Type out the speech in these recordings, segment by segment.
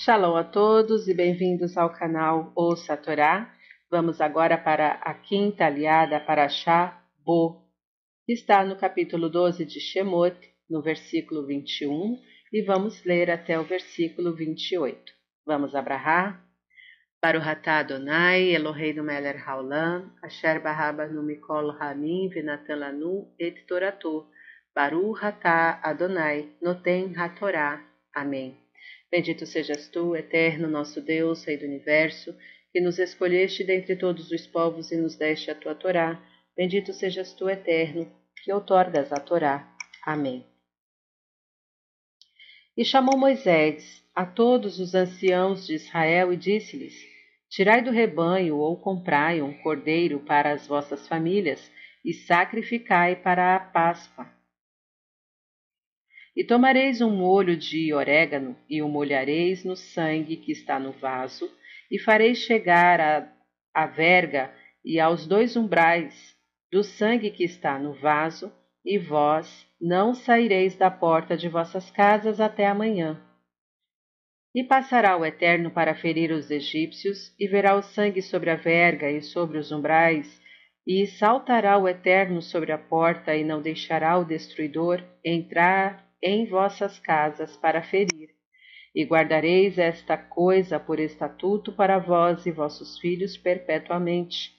Shalom a todos e bem-vindos ao canal Ouça a Torá. Vamos agora para a quinta aliada para Shá Bo, que está no capítulo 12 de Shemot, no versículo 21, e vamos ler até o versículo 28. Vamos abrahar. Baruhatá Adonai, Eloheinu Meler Haolam, Asher Barrabanu Mikol Hamim, Venatan Lanu, Et Toratu, Baruhatá Adonai, Noten HaTorá. Amém. Bendito sejas tu, eterno nosso Deus, Rei do universo, que nos escolheste dentre todos os povos e nos deste a tua Torá. Bendito sejas tu, eterno, que outorgas a Torá. Amém. E chamou Moisés a todos os anciãos de Israel e disse-lhes: Tirai do rebanho ou comprai um cordeiro para as vossas famílias e sacrificai para a Páscoa e tomareis um molho de orégano e o molhareis no sangue que está no vaso, e fareis chegar a, a verga e aos dois umbrais do sangue que está no vaso, e vós não saireis da porta de vossas casas até amanhã. E passará o Eterno para ferir os egípcios, e verá o sangue sobre a verga e sobre os umbrais, e saltará o Eterno sobre a porta, e não deixará o destruidor entrar em vossas casas para ferir. E guardareis esta coisa por estatuto para vós e vossos filhos perpetuamente.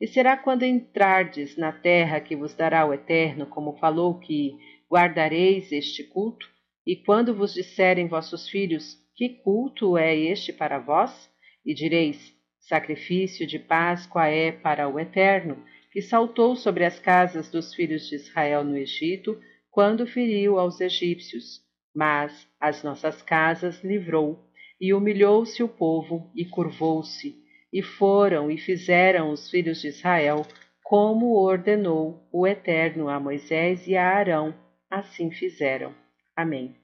E será quando entrardes na terra que vos dará o Eterno, como falou que guardareis este culto, e quando vos disserem vossos filhos, que culto é este para vós? E direis, sacrifício de Páscoa é para o Eterno, que saltou sobre as casas dos filhos de Israel no Egito, quando feriu aos egípcios, mas as nossas casas livrou, e humilhou-se o povo, e curvou-se, e foram e fizeram os filhos de Israel, como ordenou o Eterno a Moisés e a Arão, assim fizeram. Amém.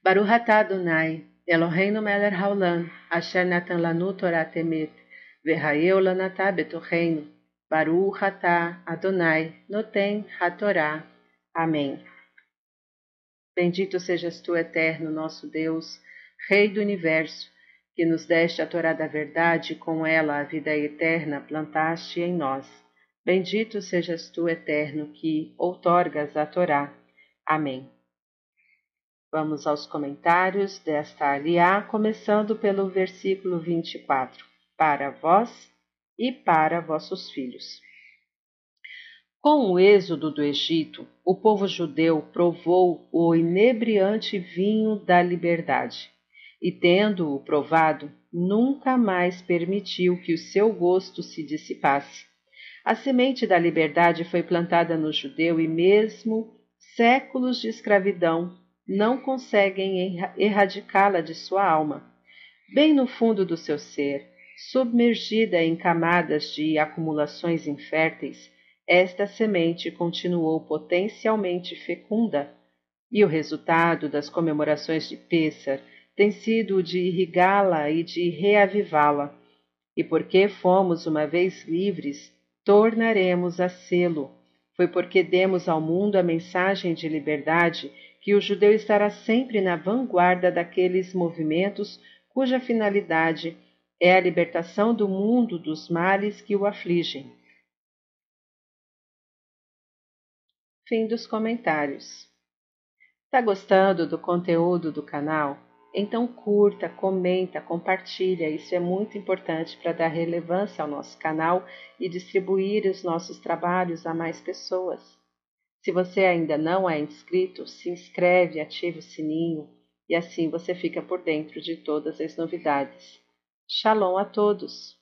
Baruch Adonai, Eloheinu melech haolam, asher natan lanu Torah temet, v'hayeu lanatah betocheinu, Baruch Adonai, noten hatorá. Amém. Bendito sejas tu, eterno nosso Deus, Rei do universo, que nos deste a Torá da verdade e com ela a vida eterna plantaste em nós. Bendito sejas tu, eterno, que outorgas a Torá. Amém. Vamos aos comentários desta aliá, começando pelo versículo 24. Para vós e para vossos filhos. Com o êxodo do Egito, o povo judeu provou o inebriante vinho da liberdade, e tendo-o provado, nunca mais permitiu que o seu gosto se dissipasse. A semente da liberdade foi plantada no judeu e mesmo séculos de escravidão não conseguem erradicá-la de sua alma. Bem no fundo do seu ser, submergida em camadas de acumulações inférteis, esta semente continuou potencialmente fecunda, e o resultado das comemorações de Pêssar tem sido o de irrigá-la e de reavivá-la. E porque fomos uma vez livres, tornaremos a sê-lo. Foi porque demos ao mundo a mensagem de liberdade que o judeu estará sempre na vanguarda daqueles movimentos cuja finalidade é a libertação do mundo dos males que o afligem. Fim dos comentários. Está gostando do conteúdo do canal? Então curta, comenta, compartilha. Isso é muito importante para dar relevância ao nosso canal e distribuir os nossos trabalhos a mais pessoas. Se você ainda não é inscrito, se inscreve, ative o sininho e assim você fica por dentro de todas as novidades. Shalom a todos!